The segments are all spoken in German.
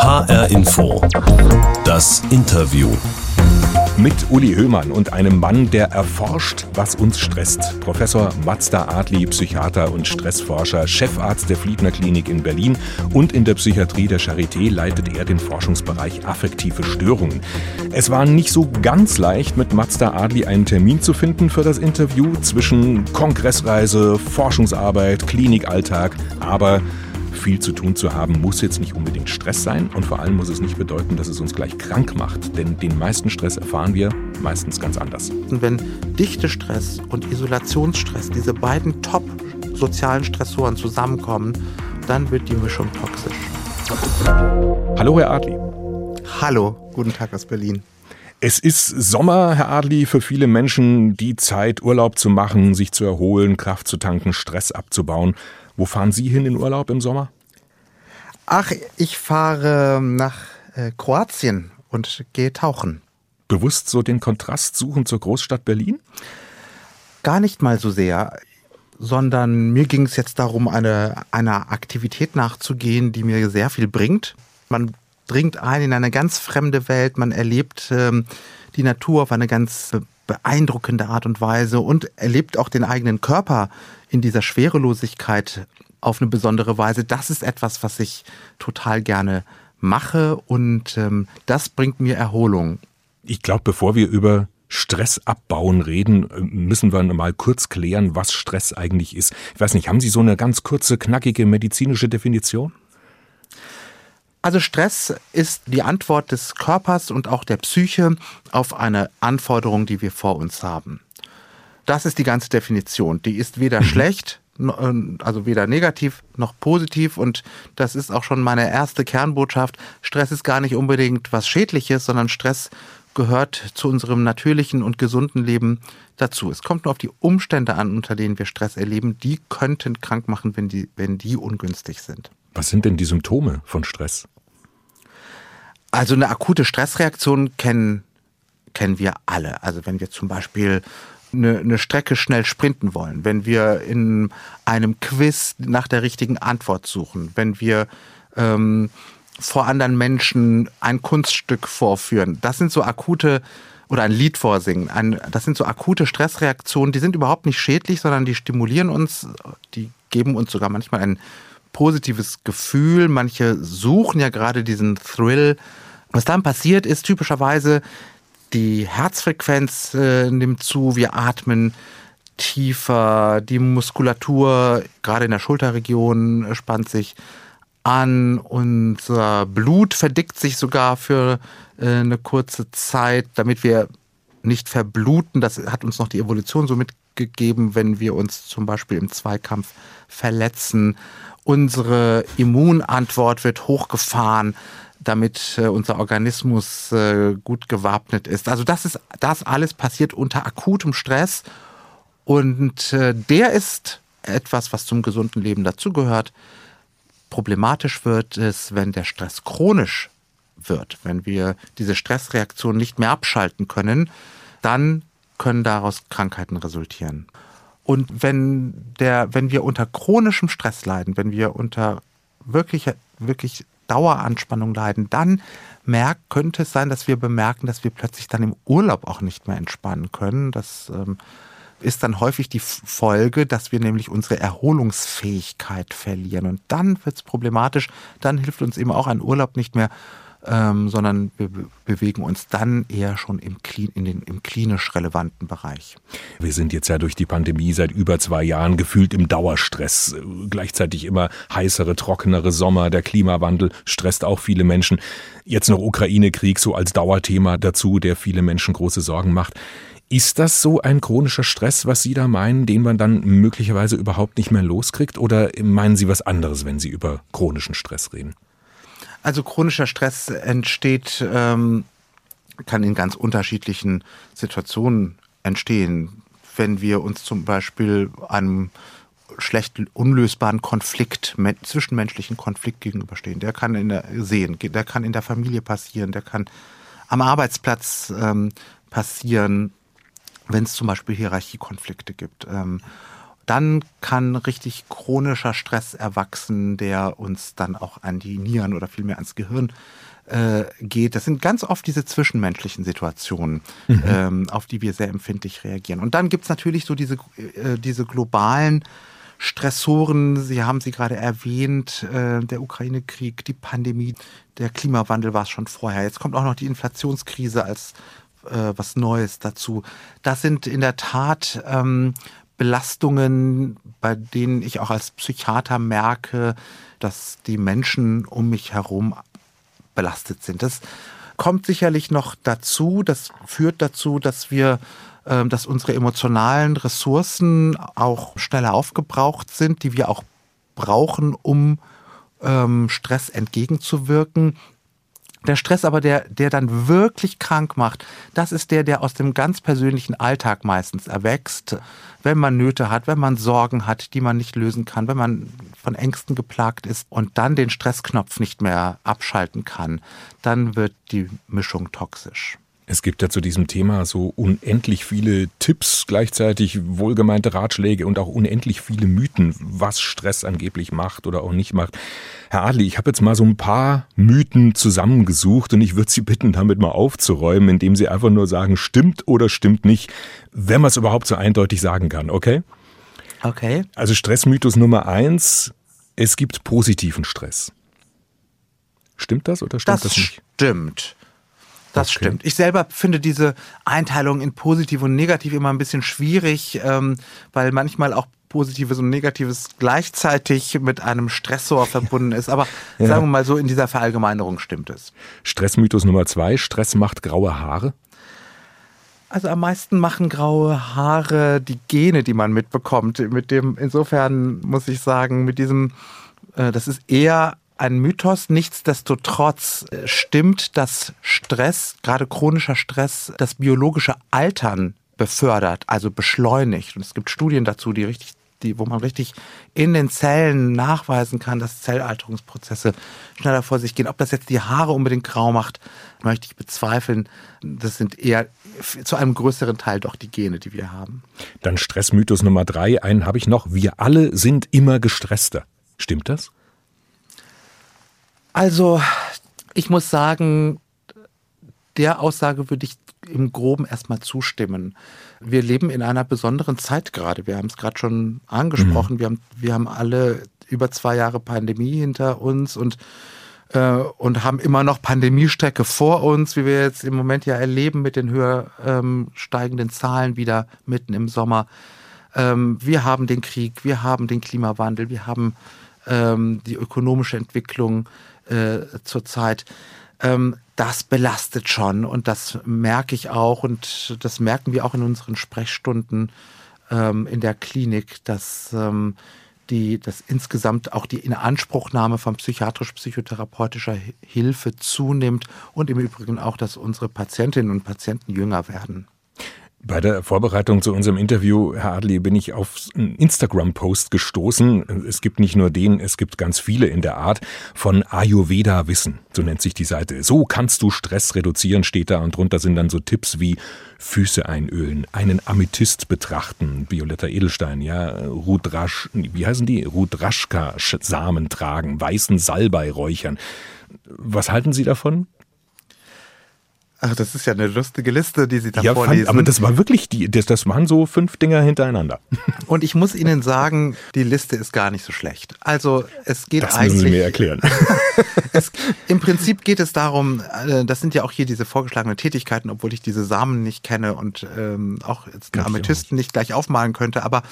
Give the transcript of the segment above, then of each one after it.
HR Info. Das Interview. Mit Uli Höhmann und einem Mann, der erforscht, was uns stresst. Professor Mazda Adli, Psychiater und Stressforscher, Chefarzt der Fliedner Klinik in Berlin und in der Psychiatrie der Charité leitet er den Forschungsbereich affektive Störungen. Es war nicht so ganz leicht, mit Mazda Adli einen Termin zu finden für das Interview zwischen Kongressreise, Forschungsarbeit, Klinikalltag, aber viel zu tun zu haben, muss jetzt nicht unbedingt Stress sein und vor allem muss es nicht bedeuten, dass es uns gleich krank macht, denn den meisten Stress erfahren wir meistens ganz anders. Und wenn Dichtestress und Isolationsstress, diese beiden top sozialen Stressoren zusammenkommen, dann wird die Mischung toxisch. Hallo, Herr Adli. Hallo, guten Tag aus Berlin. Es ist Sommer, Herr Adli, für viele Menschen die Zeit, Urlaub zu machen, sich zu erholen, Kraft zu tanken, Stress abzubauen. Wo fahren Sie hin in Urlaub im Sommer? Ach, ich fahre nach äh, Kroatien und gehe tauchen. Bewusst so den Kontrast suchen zur Großstadt Berlin? Gar nicht mal so sehr, sondern mir ging es jetzt darum, eine, einer Aktivität nachzugehen, die mir sehr viel bringt. Man dringt ein in eine ganz fremde Welt, man erlebt ähm, die Natur auf eine ganz beeindruckende Art und Weise und erlebt auch den eigenen Körper in dieser Schwerelosigkeit auf eine besondere Weise. Das ist etwas, was ich total gerne mache und ähm, das bringt mir Erholung. Ich glaube, bevor wir über Stress abbauen reden, müssen wir mal kurz klären, was Stress eigentlich ist. Ich weiß nicht, haben Sie so eine ganz kurze, knackige medizinische Definition? Also Stress ist die Antwort des Körpers und auch der Psyche auf eine Anforderung, die wir vor uns haben. Das ist die ganze Definition. Die ist weder mhm. schlecht, äh, also weder negativ noch positiv. Und das ist auch schon meine erste Kernbotschaft. Stress ist gar nicht unbedingt was Schädliches, sondern Stress gehört zu unserem natürlichen und gesunden Leben dazu. Es kommt nur auf die Umstände an, unter denen wir Stress erleben. Die könnten krank machen, wenn die, wenn die ungünstig sind. Was sind denn die Symptome von Stress? Also eine akute Stressreaktion kennen, kennen wir alle. Also wenn wir zum Beispiel eine, eine Strecke schnell sprinten wollen, wenn wir in einem Quiz nach der richtigen Antwort suchen, wenn wir ähm, vor anderen Menschen ein Kunststück vorführen, das sind so akute oder ein Lied vorsingen. Ein, das sind so akute Stressreaktionen, die sind überhaupt nicht schädlich, sondern die stimulieren uns, die geben uns sogar manchmal ein positives Gefühl. Manche suchen ja gerade diesen Thrill. Was dann passiert, ist typischerweise, die Herzfrequenz äh, nimmt zu, wir atmen tiefer, die Muskulatur, gerade in der Schulterregion, spannt sich an, unser Blut verdickt sich sogar für äh, eine kurze Zeit, damit wir nicht verbluten. Das hat uns noch die Evolution so mitgegeben, wenn wir uns zum Beispiel im Zweikampf verletzen. Unsere Immunantwort wird hochgefahren damit äh, unser Organismus äh, gut gewappnet ist. Also das ist, das alles passiert unter akutem Stress und äh, der ist etwas, was zum gesunden Leben dazugehört. Problematisch wird es, wenn der Stress chronisch wird, wenn wir diese Stressreaktion nicht mehr abschalten können, dann können daraus Krankheiten resultieren. Und wenn der, wenn wir unter chronischem Stress leiden, wenn wir unter wirklich, wirklich Daueranspannung leiden, dann merkt, könnte es sein, dass wir bemerken, dass wir plötzlich dann im Urlaub auch nicht mehr entspannen können. Das ähm, ist dann häufig die Folge, dass wir nämlich unsere Erholungsfähigkeit verlieren. Und dann wird es problematisch. Dann hilft uns eben auch ein Urlaub nicht mehr ähm, sondern wir bewegen uns dann eher schon im, in den, im klinisch relevanten Bereich. Wir sind jetzt ja durch die Pandemie seit über zwei Jahren gefühlt im Dauerstress. Gleichzeitig immer heißere, trockenere Sommer, der Klimawandel stresst auch viele Menschen. Jetzt noch Ukraine-Krieg so als Dauerthema dazu, der viele Menschen große Sorgen macht. Ist das so ein chronischer Stress, was Sie da meinen, den man dann möglicherweise überhaupt nicht mehr loskriegt? Oder meinen Sie was anderes, wenn Sie über chronischen Stress reden? Also chronischer Stress entsteht, ähm, kann in ganz unterschiedlichen Situationen entstehen. Wenn wir uns zum Beispiel einem schlecht unlösbaren Konflikt, zwischenmenschlichen Konflikt gegenüberstehen. Der kann in der sehen, der kann in der Familie passieren, der kann am Arbeitsplatz ähm, passieren, wenn es zum Beispiel Hierarchiekonflikte gibt. Ähm, dann kann richtig chronischer Stress erwachsen, der uns dann auch an die Nieren oder vielmehr ans Gehirn äh, geht. Das sind ganz oft diese zwischenmenschlichen Situationen, mhm. ähm, auf die wir sehr empfindlich reagieren. Und dann gibt's natürlich so diese, äh, diese globalen Stressoren, Sie haben sie gerade erwähnt, äh, der Ukraine-Krieg, die Pandemie, der Klimawandel war es schon vorher. Jetzt kommt auch noch die Inflationskrise als äh, was Neues dazu. Das sind in der Tat ähm, Belastungen, bei denen ich auch als Psychiater merke, dass die Menschen um mich herum belastet sind. Das kommt sicherlich noch dazu. Das führt dazu, dass wir ähm, dass unsere emotionalen Ressourcen auch schneller aufgebraucht sind, die wir auch brauchen, um ähm, Stress entgegenzuwirken. Der Stress aber, der, der dann wirklich krank macht, das ist der, der aus dem ganz persönlichen Alltag meistens erwächst. Wenn man Nöte hat, wenn man Sorgen hat, die man nicht lösen kann, wenn man von Ängsten geplagt ist und dann den Stressknopf nicht mehr abschalten kann, dann wird die Mischung toxisch. Es gibt ja zu diesem Thema so unendlich viele Tipps, gleichzeitig wohlgemeinte Ratschläge und auch unendlich viele Mythen, was Stress angeblich macht oder auch nicht macht. Herr Adli, ich habe jetzt mal so ein paar Mythen zusammengesucht und ich würde Sie bitten, damit mal aufzuräumen, indem Sie einfach nur sagen, stimmt oder stimmt nicht, wenn man es überhaupt so eindeutig sagen kann, okay? Okay. Also Stressmythos Nummer eins, es gibt positiven Stress. Stimmt das oder stimmt das, das nicht? Stimmt. Das okay. stimmt. Ich selber finde diese Einteilung in positiv und negativ immer ein bisschen schwierig, ähm, weil manchmal auch Positives und Negatives gleichzeitig mit einem Stressor verbunden ist. Aber ja. sagen wir mal so, in dieser Verallgemeinerung stimmt es. Stressmythos Nummer zwei, Stress macht graue Haare. Also am meisten machen graue Haare die Gene, die man mitbekommt. Mit dem, insofern muss ich sagen, mit diesem, äh, das ist eher ein Mythos. Nichtsdestotrotz äh, stimmt, dass Stress, gerade chronischer Stress, das biologische Altern befördert, also beschleunigt. Und es gibt Studien dazu, die richtig die, wo man richtig in den Zellen nachweisen kann, dass Zellalterungsprozesse schneller vor sich gehen. Ob das jetzt die Haare unbedingt grau macht, möchte ich bezweifeln. Das sind eher zu einem größeren Teil doch die Gene, die wir haben. Dann Stressmythos Nummer drei, einen habe ich noch. Wir alle sind immer gestresster. Stimmt das? Also, ich muss sagen, der Aussage würde ich im Groben erstmal zustimmen. Wir leben in einer besonderen Zeit gerade. Wir haben es gerade schon angesprochen. Mhm. Wir, haben, wir haben alle über zwei Jahre Pandemie hinter uns und, äh, und haben immer noch Pandemiestrecke vor uns, wie wir jetzt im Moment ja erleben mit den höher ähm, steigenden Zahlen wieder mitten im Sommer. Ähm, wir haben den Krieg, wir haben den Klimawandel, wir haben ähm, die ökonomische Entwicklung äh, zurzeit. Ähm, das belastet schon und das merke ich auch und das merken wir auch in unseren Sprechstunden ähm, in der Klinik, dass ähm, die, dass insgesamt auch die Inanspruchnahme von psychiatrisch-psychotherapeutischer Hilfe zunimmt und im Übrigen auch, dass unsere Patientinnen und Patienten jünger werden. Bei der Vorbereitung zu unserem Interview, Herr Adli, bin ich auf einen Instagram-Post gestoßen. Es gibt nicht nur den, es gibt ganz viele in der Art von Ayurveda Wissen. So nennt sich die Seite. So kannst du Stress reduzieren, steht da. Und drunter sind dann so Tipps wie Füße einölen, einen Amethyst betrachten, violetter Edelstein, ja, Rudrasch, wie heißen die? Rudraschka-Samen tragen, weißen Salbei räuchern. Was halten Sie davon? Ach, das ist ja eine lustige Liste, die Sie da ja, vorlesen. Fand, aber das war wirklich die, das, das waren so fünf Dinger hintereinander. Und ich muss Ihnen sagen, die Liste ist gar nicht so schlecht. Also es geht das eigentlich. Das müssen Sie mir erklären. es, Im Prinzip geht es darum, äh, das sind ja auch hier diese vorgeschlagenen Tätigkeiten, obwohl ich diese Samen nicht kenne und ähm, auch jetzt einen Amethysten nicht gleich aufmalen könnte. Aber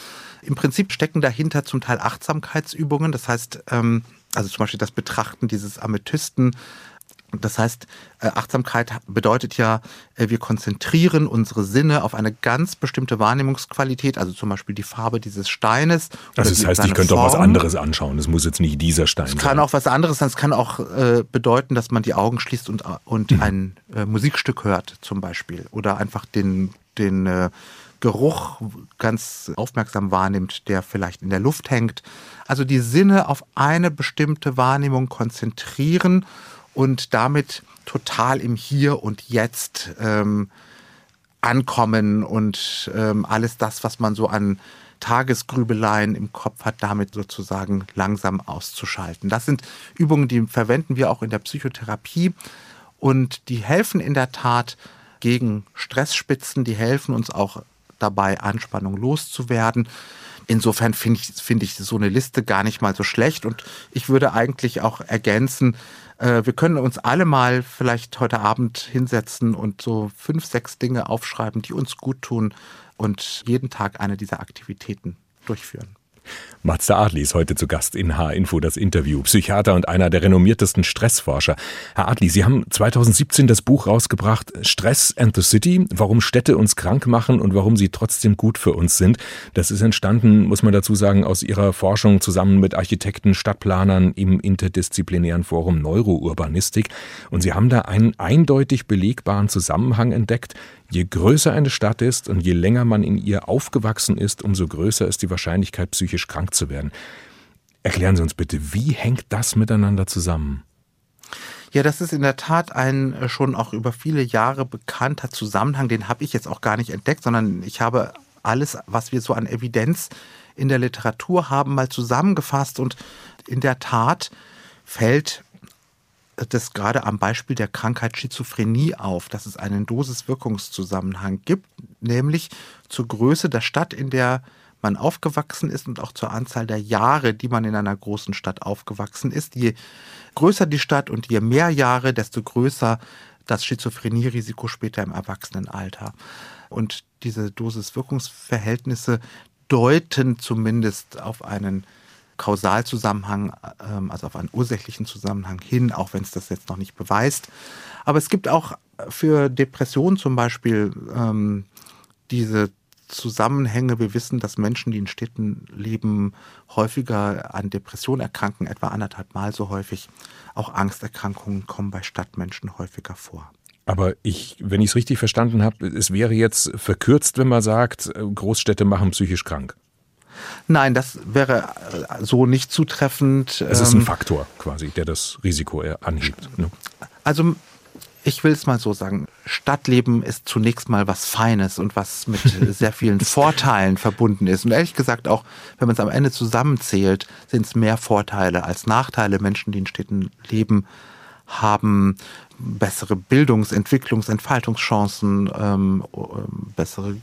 im Prinzip stecken dahinter zum Teil Achtsamkeitsübungen. Das heißt, ähm, also zum Beispiel das Betrachten dieses Amethysten das heißt, äh, Achtsamkeit bedeutet ja, äh, wir konzentrieren unsere Sinne auf eine ganz bestimmte Wahrnehmungsqualität, also zum Beispiel die Farbe dieses Steines. Also das heißt, ich könnte Form. auch was anderes anschauen. Es muss jetzt nicht dieser Stein sein. Es kann auch was anderes sein. Es kann auch äh, bedeuten, dass man die Augen schließt und, und mhm. ein äh, Musikstück hört, zum Beispiel. Oder einfach den, den äh, Geruch ganz aufmerksam wahrnimmt, der vielleicht in der Luft hängt. Also die Sinne auf eine bestimmte Wahrnehmung konzentrieren und damit total im Hier und Jetzt ähm, ankommen und ähm, alles das, was man so an Tagesgrübeleien im Kopf hat, damit sozusagen langsam auszuschalten. Das sind Übungen, die verwenden wir auch in der Psychotherapie und die helfen in der Tat gegen Stressspitzen, die helfen uns auch dabei, Anspannung loszuwerden. Insofern finde ich, finde ich so eine Liste gar nicht mal so schlecht und ich würde eigentlich auch ergänzen, äh, wir können uns alle mal vielleicht heute Abend hinsetzen und so fünf, sechs Dinge aufschreiben, die uns gut tun und jeden Tag eine dieser Aktivitäten durchführen. Mazda Adli ist heute zu Gast in H-Info, das Interview. Psychiater und einer der renommiertesten Stressforscher. Herr Adli, Sie haben 2017 das Buch rausgebracht, Stress and the City, warum Städte uns krank machen und warum sie trotzdem gut für uns sind. Das ist entstanden, muss man dazu sagen, aus Ihrer Forschung zusammen mit Architekten, Stadtplanern im interdisziplinären Forum Neurourbanistik. Und Sie haben da einen eindeutig belegbaren Zusammenhang entdeckt Je größer eine Stadt ist und je länger man in ihr aufgewachsen ist, umso größer ist die Wahrscheinlichkeit, psychisch krank zu werden. Erklären Sie uns bitte, wie hängt das miteinander zusammen? Ja, das ist in der Tat ein äh, schon auch über viele Jahre bekannter Zusammenhang. Den habe ich jetzt auch gar nicht entdeckt, sondern ich habe alles, was wir so an Evidenz in der Literatur haben, mal zusammengefasst. Und in der Tat fällt das gerade am Beispiel der Krankheit Schizophrenie auf, dass es einen Dosis-Wirkungszusammenhang gibt, nämlich zur Größe der Stadt, in der man aufgewachsen ist und auch zur Anzahl der Jahre, die man in einer großen Stadt aufgewachsen ist. Je größer die Stadt und je mehr Jahre, desto größer das Schizophrenie-Risiko später im Erwachsenenalter. Und diese Dosis-Wirkungsverhältnisse deuten zumindest auf einen Kausalzusammenhang, ähm, also auf einen ursächlichen Zusammenhang hin, auch wenn es das jetzt noch nicht beweist. Aber es gibt auch für Depressionen zum Beispiel ähm, diese Zusammenhänge. Wir wissen, dass Menschen, die in Städten leben, häufiger an Depressionen erkranken, etwa anderthalb Mal so häufig. Auch Angsterkrankungen kommen bei Stadtmenschen häufiger vor. Aber ich, wenn ich es richtig verstanden habe, es wäre jetzt verkürzt, wenn man sagt, Großstädte machen psychisch krank. Nein, das wäre äh, so nicht zutreffend. Es ist ein ähm, Faktor quasi, der das Risiko anhebt. Ne? Also ich will es mal so sagen, Stadtleben ist zunächst mal was Feines und was mit sehr vielen Vorteilen verbunden ist. Und ehrlich gesagt auch, wenn man es am Ende zusammenzählt, sind es mehr Vorteile als Nachteile. Menschen, die in Städten leben, haben bessere Bildungs-, Entwicklungs-, Entfaltungschancen, ähm, bessere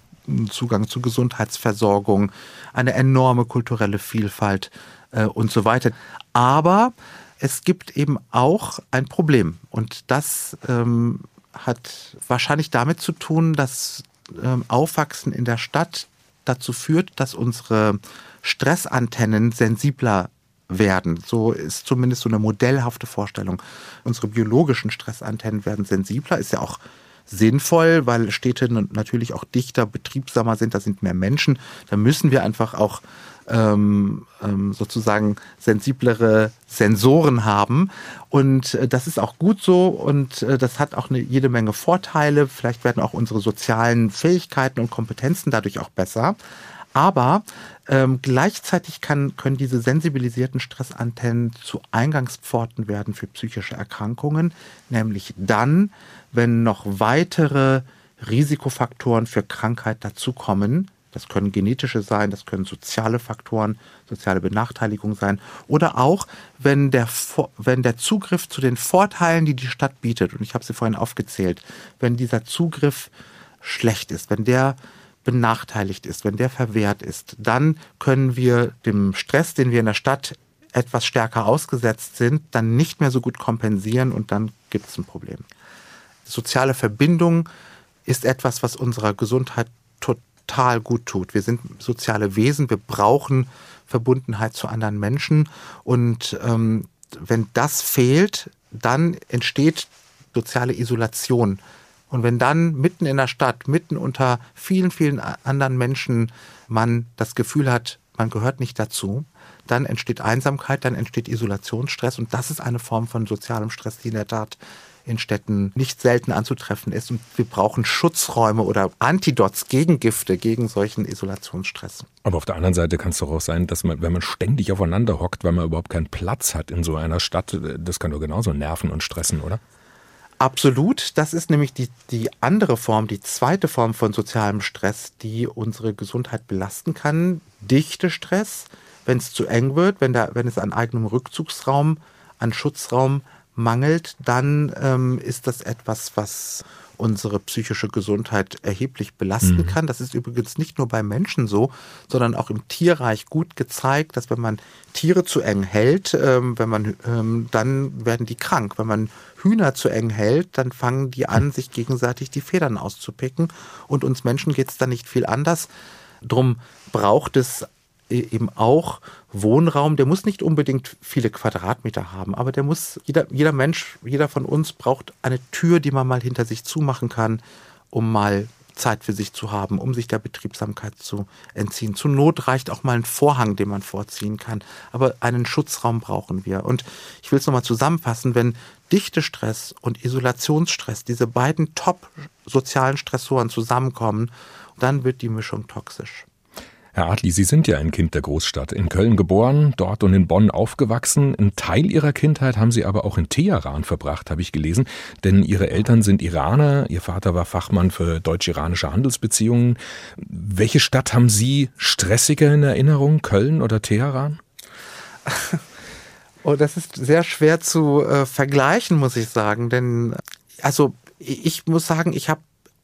Zugang zu Gesundheitsversorgung, eine enorme kulturelle Vielfalt äh, und so weiter. Aber es gibt eben auch ein Problem und das ähm, hat wahrscheinlich damit zu tun, dass ähm, Aufwachsen in der Stadt dazu führt, dass unsere Stressantennen sensibler werden. So ist zumindest so eine modellhafte Vorstellung. Unsere biologischen Stressantennen werden sensibler, ist ja auch sinnvoll, weil Städte natürlich auch dichter, betriebsamer sind, da sind mehr Menschen. Da müssen wir einfach auch ähm, ähm, sozusagen sensiblere Sensoren haben. Und äh, das ist auch gut so und äh, das hat auch eine, jede Menge Vorteile. Vielleicht werden auch unsere sozialen Fähigkeiten und Kompetenzen dadurch auch besser. Aber ähm, gleichzeitig kann, können diese sensibilisierten Stressantennen zu Eingangspforten werden für psychische Erkrankungen, nämlich dann, wenn noch weitere Risikofaktoren für Krankheit dazukommen. Das können genetische sein, das können soziale Faktoren, soziale Benachteiligung sein. Oder auch, wenn der, wenn der Zugriff zu den Vorteilen, die die Stadt bietet, und ich habe sie vorhin aufgezählt, wenn dieser Zugriff schlecht ist, wenn der benachteiligt ist, wenn der verwehrt ist, dann können wir dem Stress, den wir in der Stadt etwas stärker ausgesetzt sind, dann nicht mehr so gut kompensieren und dann gibt es ein Problem. Soziale Verbindung ist etwas, was unserer Gesundheit total gut tut. Wir sind soziale Wesen, wir brauchen Verbundenheit zu anderen Menschen und ähm, wenn das fehlt, dann entsteht soziale Isolation. Und wenn dann mitten in der Stadt, mitten unter vielen, vielen anderen Menschen man das Gefühl hat, man gehört nicht dazu, dann entsteht Einsamkeit, dann entsteht Isolationsstress und das ist eine Form von sozialem Stress, die in der Tat in Städten nicht selten anzutreffen ist. Und wir brauchen Schutzräume oder Antidots, Gegengifte gegen solchen Isolationsstress. Aber auf der anderen Seite kann es doch auch sein, dass man, wenn man ständig aufeinander hockt, weil man überhaupt keinen Platz hat in so einer Stadt, das kann doch genauso nerven und stressen, oder? Absolut. Das ist nämlich die, die andere Form, die zweite Form von sozialem Stress, die unsere Gesundheit belasten kann. Dichte Stress, wenn es zu eng wird, wenn, da, wenn es an eigenem Rückzugsraum, an Schutzraum mangelt, dann ähm, ist das etwas, was unsere psychische Gesundheit erheblich belasten mhm. kann. Das ist übrigens nicht nur bei Menschen so, sondern auch im Tierreich gut gezeigt, dass wenn man Tiere zu eng hält, ähm, wenn man, ähm, dann werden die krank. Wenn man Hühner zu eng hält, dann fangen die an, sich gegenseitig die Federn auszupicken. Und uns Menschen geht es dann nicht viel anders. Drum braucht es eben auch Wohnraum, der muss nicht unbedingt viele Quadratmeter haben, aber der muss, jeder, jeder Mensch, jeder von uns braucht eine Tür, die man mal hinter sich zumachen kann, um mal Zeit für sich zu haben, um sich der Betriebsamkeit zu entziehen. Zur Not reicht auch mal ein Vorhang, den man vorziehen kann. Aber einen Schutzraum brauchen wir. Und ich will es nochmal zusammenfassen, wenn Dichtestress und Isolationsstress, diese beiden top sozialen Stressoren zusammenkommen, dann wird die Mischung toxisch. Herr Adli, Sie sind ja ein Kind der Großstadt. In Köln geboren, dort und in Bonn aufgewachsen. Ein Teil Ihrer Kindheit haben Sie aber auch in Teheran verbracht, habe ich gelesen. Denn Ihre Eltern sind Iraner. Ihr Vater war Fachmann für deutsch-iranische Handelsbeziehungen. Welche Stadt haben Sie stressiger in Erinnerung? Köln oder Teheran? Oh, das ist sehr schwer zu äh, vergleichen, muss ich sagen. Denn, also, ich muss sagen, ich habe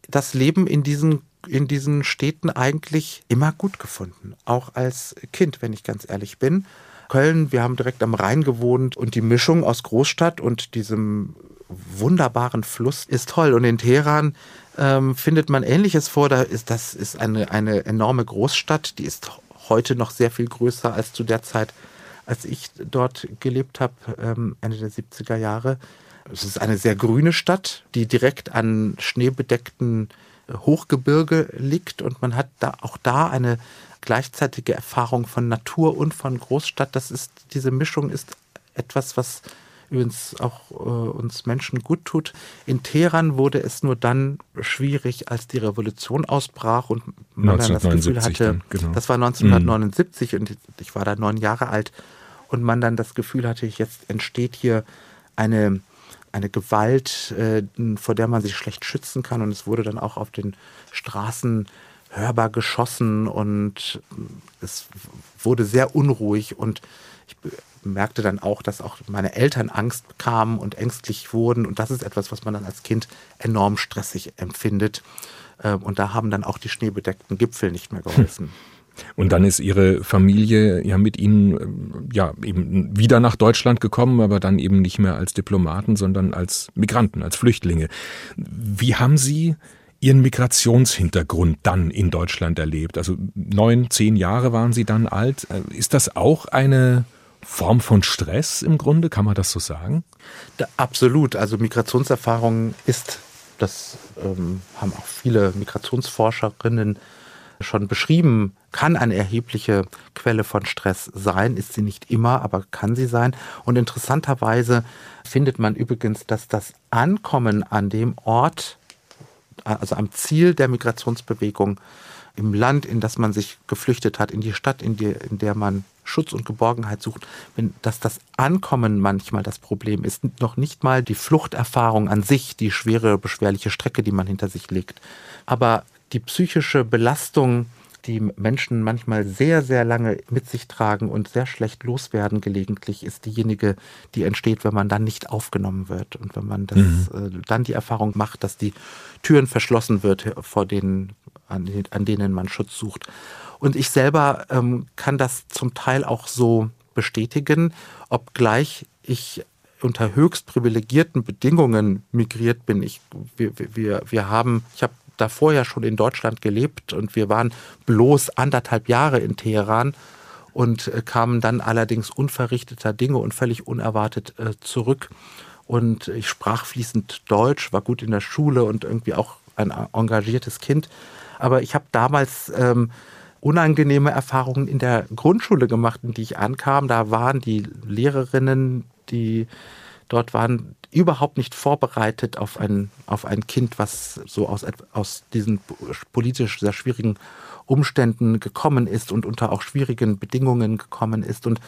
das Leben in diesen in diesen Städten eigentlich immer gut gefunden. Auch als Kind, wenn ich ganz ehrlich bin. Köln, wir haben direkt am Rhein gewohnt und die Mischung aus Großstadt und diesem wunderbaren Fluss ist toll. Und in Teheran ähm, findet man Ähnliches vor. Da ist, das ist eine, eine enorme Großstadt, die ist heute noch sehr viel größer als zu der Zeit, als ich dort gelebt habe, ähm, Ende der 70er Jahre. Es ist eine sehr grüne Stadt, die direkt an schneebedeckten Hochgebirge liegt und man hat da auch da eine gleichzeitige Erfahrung von Natur und von Großstadt. Das ist, diese Mischung ist etwas, was übrigens auch äh, uns Menschen gut tut. In Teheran wurde es nur dann schwierig, als die Revolution ausbrach und man dann das Gefühl hatte, dann, genau. das war 1979 mhm. und ich war da neun Jahre alt und man dann das Gefühl hatte, jetzt entsteht hier eine eine Gewalt, äh, vor der man sich schlecht schützen kann. Und es wurde dann auch auf den Straßen hörbar geschossen und es wurde sehr unruhig und ich merkte dann auch, dass auch meine Eltern Angst bekamen und ängstlich wurden und das ist etwas, was man dann als Kind enorm stressig empfindet. Ähm, und da haben dann auch die schneebedeckten Gipfel nicht mehr geholfen. Und dann ist ihre Familie ja mit ihnen äh, ja eben wieder nach Deutschland gekommen, aber dann eben nicht mehr als Diplomaten, sondern als Migranten, als Flüchtlinge. Wie haben Sie Ihren Migrationshintergrund dann in Deutschland erlebt? Also neun, zehn Jahre waren Sie dann alt. Äh, ist das auch eine Form von Stress im Grunde? Kann man das so sagen? Da, absolut. Also Migrationserfahrung ist, das ähm, haben auch viele Migrationsforscherinnen schon beschrieben, kann eine erhebliche Quelle von Stress sein, ist sie nicht immer, aber kann sie sein. Und interessanterweise findet man übrigens, dass das Ankommen an dem Ort, also am Ziel der Migrationsbewegung, im Land, in das man sich geflüchtet hat, in die Stadt, in, die, in der man Schutz und Geborgenheit sucht, wenn, dass das Ankommen manchmal das Problem ist, noch nicht mal die Fluchterfahrung an sich, die schwere, beschwerliche Strecke, die man hinter sich legt. Aber die psychische Belastung, die Menschen manchmal sehr, sehr lange mit sich tragen und sehr schlecht loswerden gelegentlich, ist diejenige, die entsteht, wenn man dann nicht aufgenommen wird und wenn man das, mhm. äh, dann die Erfahrung macht, dass die Türen verschlossen wird, vor denen, an, an denen man Schutz sucht. Und ich selber ähm, kann das zum Teil auch so bestätigen, obgleich ich unter höchst privilegierten Bedingungen migriert bin. Ich, wir, wir, wir haben, ich habe davor ja schon in Deutschland gelebt und wir waren bloß anderthalb Jahre in Teheran und äh, kamen dann allerdings unverrichteter Dinge und völlig unerwartet äh, zurück. Und ich sprach fließend Deutsch, war gut in der Schule und irgendwie auch ein engagiertes Kind. Aber ich habe damals ähm, unangenehme Erfahrungen in der Grundschule gemacht, in die ich ankam. Da waren die Lehrerinnen, die dort waren, überhaupt nicht vorbereitet auf ein, auf ein Kind, was so aus, aus diesen politisch sehr schwierigen Umständen gekommen ist und unter auch schwierigen Bedingungen gekommen ist. Und,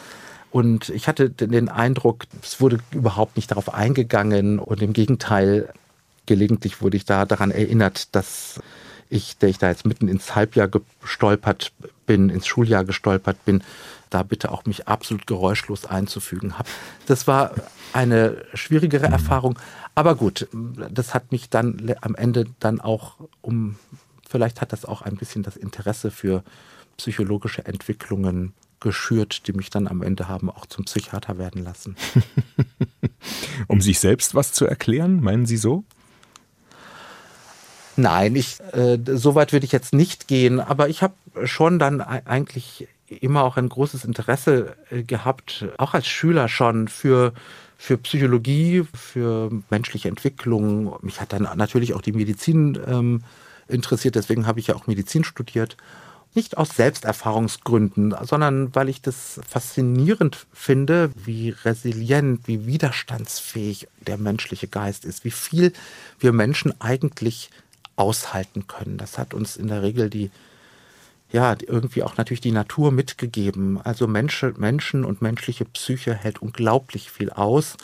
und ich hatte den Eindruck, es wurde überhaupt nicht darauf eingegangen und im Gegenteil gelegentlich wurde ich da daran erinnert, dass ich, der ich da jetzt mitten ins Halbjahr gestolpert bin, ins Schuljahr gestolpert bin, da bitte auch mich absolut geräuschlos einzufügen habe. Das war eine schwierigere Erfahrung, aber gut, das hat mich dann am Ende dann auch um, vielleicht hat das auch ein bisschen das Interesse für psychologische Entwicklungen geschürt, die mich dann am Ende haben auch zum Psychiater werden lassen. um sich selbst was zu erklären, meinen Sie so? Nein, ich, äh, so weit würde ich jetzt nicht gehen, aber ich habe schon dann eigentlich immer auch ein großes Interesse äh, gehabt, auch als Schüler schon für für Psychologie, für menschliche Entwicklung. Mich hat dann natürlich auch die Medizin ähm, interessiert, deswegen habe ich ja auch Medizin studiert. Nicht aus Selbsterfahrungsgründen, sondern weil ich das faszinierend finde, wie resilient, wie widerstandsfähig der menschliche Geist ist, wie viel wir Menschen eigentlich aushalten können. Das hat uns in der Regel die, ja, irgendwie auch natürlich die Natur mitgegeben. Also Menschen, Menschen und menschliche Psyche hält unglaublich viel aus,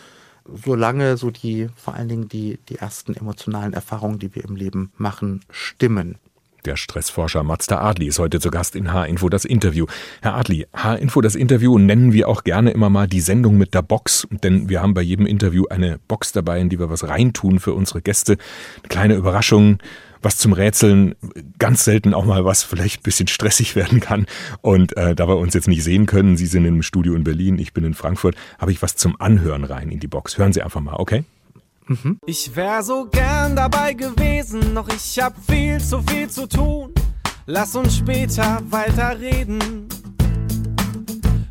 solange so die, vor allen Dingen die, die ersten emotionalen Erfahrungen, die wir im Leben machen, stimmen. Der Stressforscher Mazda Adli ist heute zu Gast in H-Info das Interview. Herr Adli, H-Info das Interview nennen wir auch gerne immer mal die Sendung mit der Box, denn wir haben bei jedem Interview eine Box dabei, in die wir was reintun für unsere Gäste. Eine kleine Überraschung, was zum Rätseln, ganz selten auch mal was vielleicht ein bisschen stressig werden kann. Und äh, da wir uns jetzt nicht sehen können, Sie sind im Studio in Berlin, ich bin in Frankfurt, habe ich was zum Anhören rein in die Box. Hören Sie einfach mal, okay? Mhm. Ich wär so gern dabei gewesen, doch ich hab viel zu viel zu tun. Lass uns später weiterreden.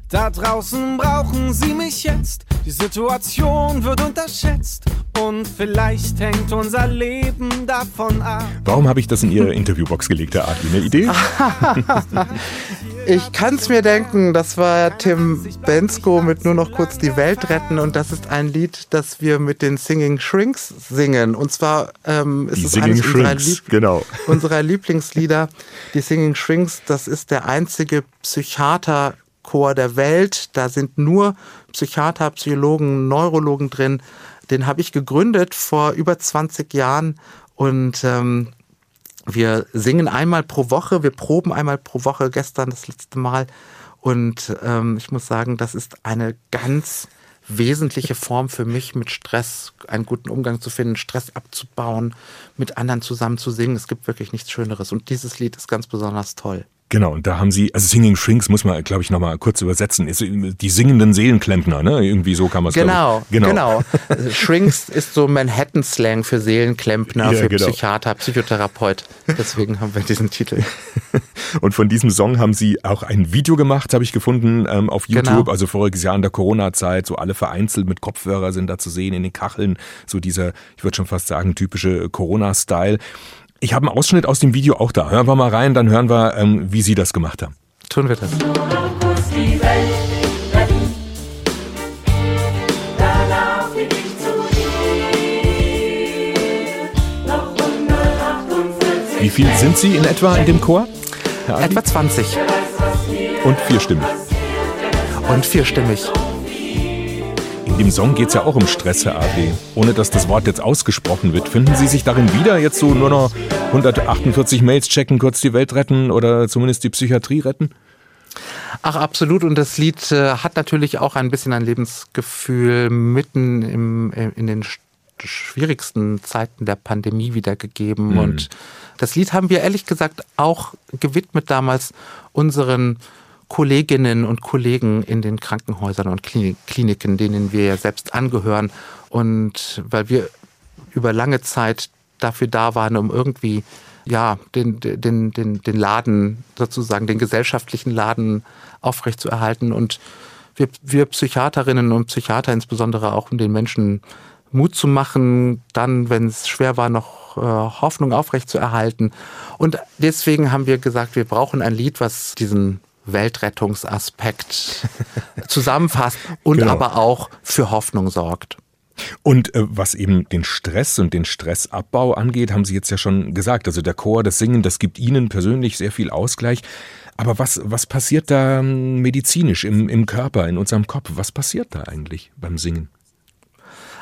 Da draußen brauchen sie mich jetzt. Die Situation wird unterschätzt. Und vielleicht hängt unser Leben davon ab. Warum habe ich das in Ihre Interviewbox gelegt, Herr Adli? Eine Idee? Ich kann es mir denken, das war Tim Bensko mit Nur noch kurz die Welt retten und das ist ein Lied, das wir mit den Singing Shrinks singen. Und zwar ähm, ist die es Singing eines unserer, Shrinks, Lieb genau. unserer Lieblingslieder. Die Singing Shrinks, das ist der einzige Psychiaterchor der Welt. Da sind nur Psychiater, Psychologen, Neurologen drin. Den habe ich gegründet vor über 20 Jahren und ähm, wir singen einmal pro Woche, wir proben einmal pro Woche, gestern das letzte Mal. Und ähm, ich muss sagen, das ist eine ganz wesentliche Form für mich, mit Stress einen guten Umgang zu finden, Stress abzubauen, mit anderen zusammen zu singen. Es gibt wirklich nichts Schöneres. Und dieses Lied ist ganz besonders toll. Genau, und da haben sie, also Singing Shrinks muss man, glaube ich, nochmal kurz übersetzen. Ist die singenden Seelenklempner, ne? Irgendwie so kann man es Genau, genau. genau. Shrinks ist so Manhattan-Slang für Seelenklempner, ja, für genau. Psychiater, Psychotherapeut. Deswegen haben wir diesen Titel. Und von diesem Song haben sie auch ein Video gemacht, habe ich gefunden, ähm, auf YouTube. Genau. Also voriges Jahr in der Corona-Zeit, so alle vereinzelt mit Kopfhörer sind da zu sehen in den Kacheln. So dieser, ich würde schon fast sagen, typische Corona-Style. Ich habe einen Ausschnitt aus dem Video auch da. Hören wir mal rein, dann hören wir, ähm, wie Sie das gemacht haben. Tun wir das. Wie viel sind Sie in etwa in dem Chor? Etwa 20. Und vierstimmig. Und vierstimmig. Dem Song geht es ja auch um Stress, Herr Adli. Ohne dass das Wort jetzt ausgesprochen wird. Finden Sie sich darin wieder, jetzt so nur noch 148 Mails checken, kurz die Welt retten oder zumindest die Psychiatrie retten? Ach, absolut. Und das Lied äh, hat natürlich auch ein bisschen ein Lebensgefühl mitten im, äh, in den schwierigsten Zeiten der Pandemie wiedergegeben. Mhm. Und das Lied haben wir ehrlich gesagt auch gewidmet damals unseren Kolleginnen und Kollegen in den Krankenhäusern und Kliniken, denen wir ja selbst angehören. Und weil wir über lange Zeit dafür da waren, um irgendwie ja, den, den, den, den Laden sozusagen, den gesellschaftlichen Laden aufrechtzuerhalten. Und wir, wir Psychiaterinnen und Psychiater insbesondere auch, um den Menschen Mut zu machen, dann, wenn es schwer war, noch äh, Hoffnung aufrechtzuerhalten. Und deswegen haben wir gesagt, wir brauchen ein Lied, was diesen Weltrettungsaspekt zusammenfasst und genau. aber auch für Hoffnung sorgt. Und äh, was eben den Stress und den Stressabbau angeht, haben Sie jetzt ja schon gesagt. Also der Chor, das Singen, das gibt Ihnen persönlich sehr viel Ausgleich. Aber was, was passiert da medizinisch im, im Körper, in unserem Kopf? Was passiert da eigentlich beim Singen?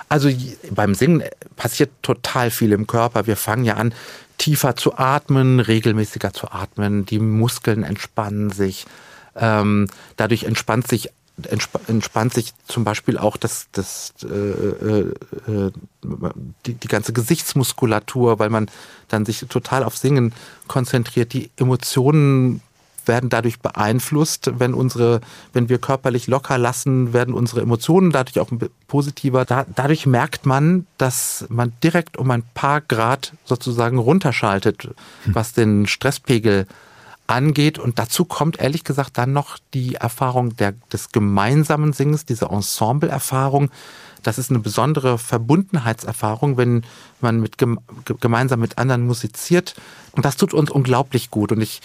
Also beim Singen passiert total viel im Körper. Wir fangen ja an, tiefer zu atmen, regelmäßiger zu atmen. Die Muskeln entspannen sich. Ähm, dadurch entspannt sich entspannt sich zum Beispiel auch das, das, äh, äh, äh, die, die ganze Gesichtsmuskulatur, weil man dann sich total auf Singen konzentriert. Die Emotionen werden dadurch beeinflusst. Wenn unsere, wenn wir körperlich locker lassen, werden unsere Emotionen dadurch auch positiver. Da, dadurch merkt man, dass man direkt um ein paar Grad sozusagen runterschaltet, hm. was den Stresspegel angeht. Und dazu kommt ehrlich gesagt dann noch die Erfahrung der, des gemeinsamen Singens, diese Ensemble-Erfahrung. Das ist eine besondere Verbundenheitserfahrung, wenn man mit, gemeinsam mit anderen musiziert. Und das tut uns unglaublich gut. Und ich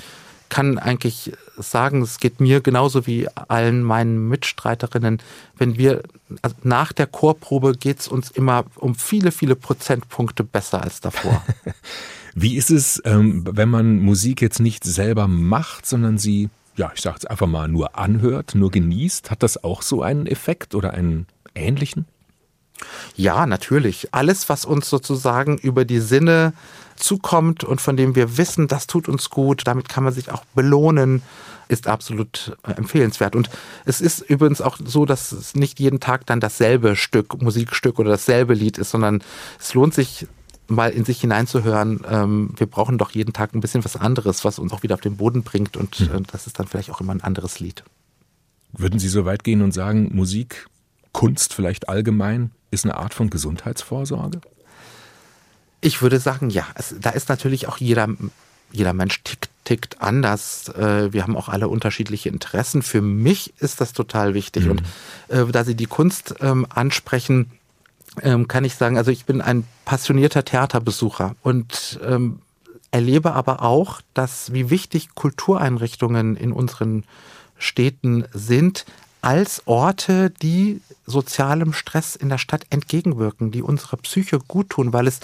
kann eigentlich sagen, es geht mir genauso wie allen meinen Mitstreiterinnen, wenn wir also nach der Chorprobe geht es uns immer um viele, viele Prozentpunkte besser als davor. wie ist es, ähm, wenn man Musik jetzt nicht selber macht, sondern sie, ja, ich sage es einfach mal, nur anhört, nur genießt? Hat das auch so einen Effekt oder einen ähnlichen? Ja, natürlich. Alles, was uns sozusagen über die Sinne zukommt und von dem wir wissen, das tut uns gut, damit kann man sich auch belohnen, ist absolut äh, empfehlenswert. Und es ist übrigens auch so, dass es nicht jeden Tag dann dasselbe Stück, Musikstück oder dasselbe Lied ist, sondern es lohnt sich mal in sich hineinzuhören, ähm, wir brauchen doch jeden Tag ein bisschen was anderes, was uns auch wieder auf den Boden bringt und mhm. das ist dann vielleicht auch immer ein anderes Lied. Würden Sie so weit gehen und sagen, Musik, Kunst vielleicht allgemein, ist eine Art von Gesundheitsvorsorge? Ich würde sagen, ja. Es, da ist natürlich auch jeder, jeder Mensch tickt, tickt anders. Äh, wir haben auch alle unterschiedliche Interessen. Für mich ist das total wichtig. Mhm. Und äh, da Sie die Kunst ähm, ansprechen, ähm, kann ich sagen, also ich bin ein passionierter Theaterbesucher und ähm, erlebe aber auch, dass wie wichtig Kultureinrichtungen in unseren Städten sind, als Orte, die sozialem Stress in der Stadt entgegenwirken, die unserer Psyche gut tun, weil es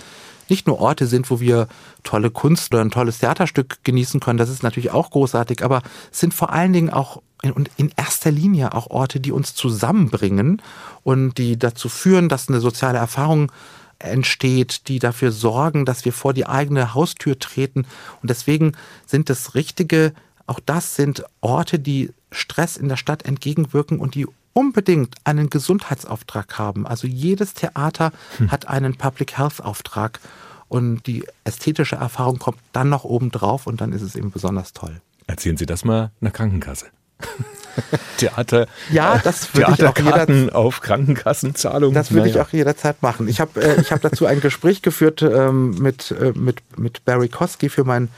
nicht nur Orte sind, wo wir tolle Kunst oder ein tolles Theaterstück genießen können, das ist natürlich auch großartig, aber es sind vor allen Dingen auch in, in erster Linie auch Orte, die uns zusammenbringen und die dazu führen, dass eine soziale Erfahrung entsteht, die dafür sorgen, dass wir vor die eigene Haustür treten. Und deswegen sind das richtige, auch das sind Orte, die Stress in der Stadt entgegenwirken und die unbedingt einen Gesundheitsauftrag haben. Also jedes Theater hm. hat einen Public Health Auftrag und die ästhetische Erfahrung kommt dann noch oben drauf und dann ist es eben besonders toll. Erzählen Sie das mal einer Krankenkasse. Theater, ja, das würde ich auch jeder, auf Krankenkassenzahlungen. Das würde naja. ich auch jederzeit machen. Ich habe äh, ich hab dazu ein Gespräch geführt ähm, mit, äh, mit, mit Barry Kosky für mein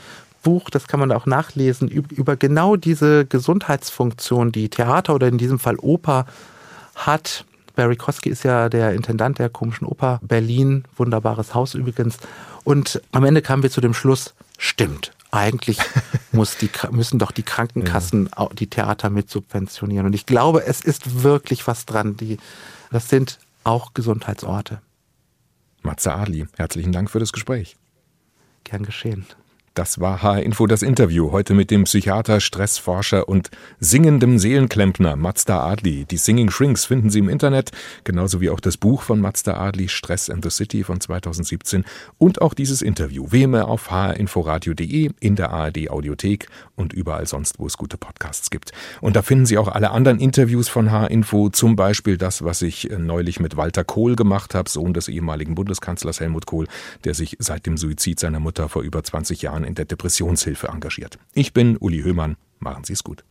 Buch, das kann man auch nachlesen, über genau diese Gesundheitsfunktion, die Theater oder in diesem Fall Oper hat. Barry Kosky ist ja der Intendant der komischen Oper Berlin, wunderbares Haus übrigens. Und am Ende kamen wir zu dem Schluss, stimmt, eigentlich die, müssen doch die Krankenkassen ja. die Theater mit subventionieren. Und ich glaube, es ist wirklich was dran. Die, das sind auch Gesundheitsorte. Matze Adli, herzlichen Dank für das Gespräch. Gern geschehen. Das war H-Info das Interview. Heute mit dem Psychiater, Stressforscher und singendem Seelenklempner Mazda Adli. Die Singing Shrinks finden Sie im Internet, genauso wie auch das Buch von Mazda Adli, Stress and the City von 2017 und auch dieses Interview. Wie immer auf hinforadio.de, in der ARD Audiothek und überall sonst, wo es gute Podcasts gibt. Und da finden Sie auch alle anderen Interviews von H-Info, zum Beispiel das, was ich äh, neulich mit Walter Kohl gemacht habe, Sohn des ehemaligen Bundeskanzlers Helmut Kohl, der sich seit dem Suizid seiner Mutter vor über 20 Jahren in der Depressionshilfe engagiert. Ich bin Uli Höhmann. Machen Sie es gut.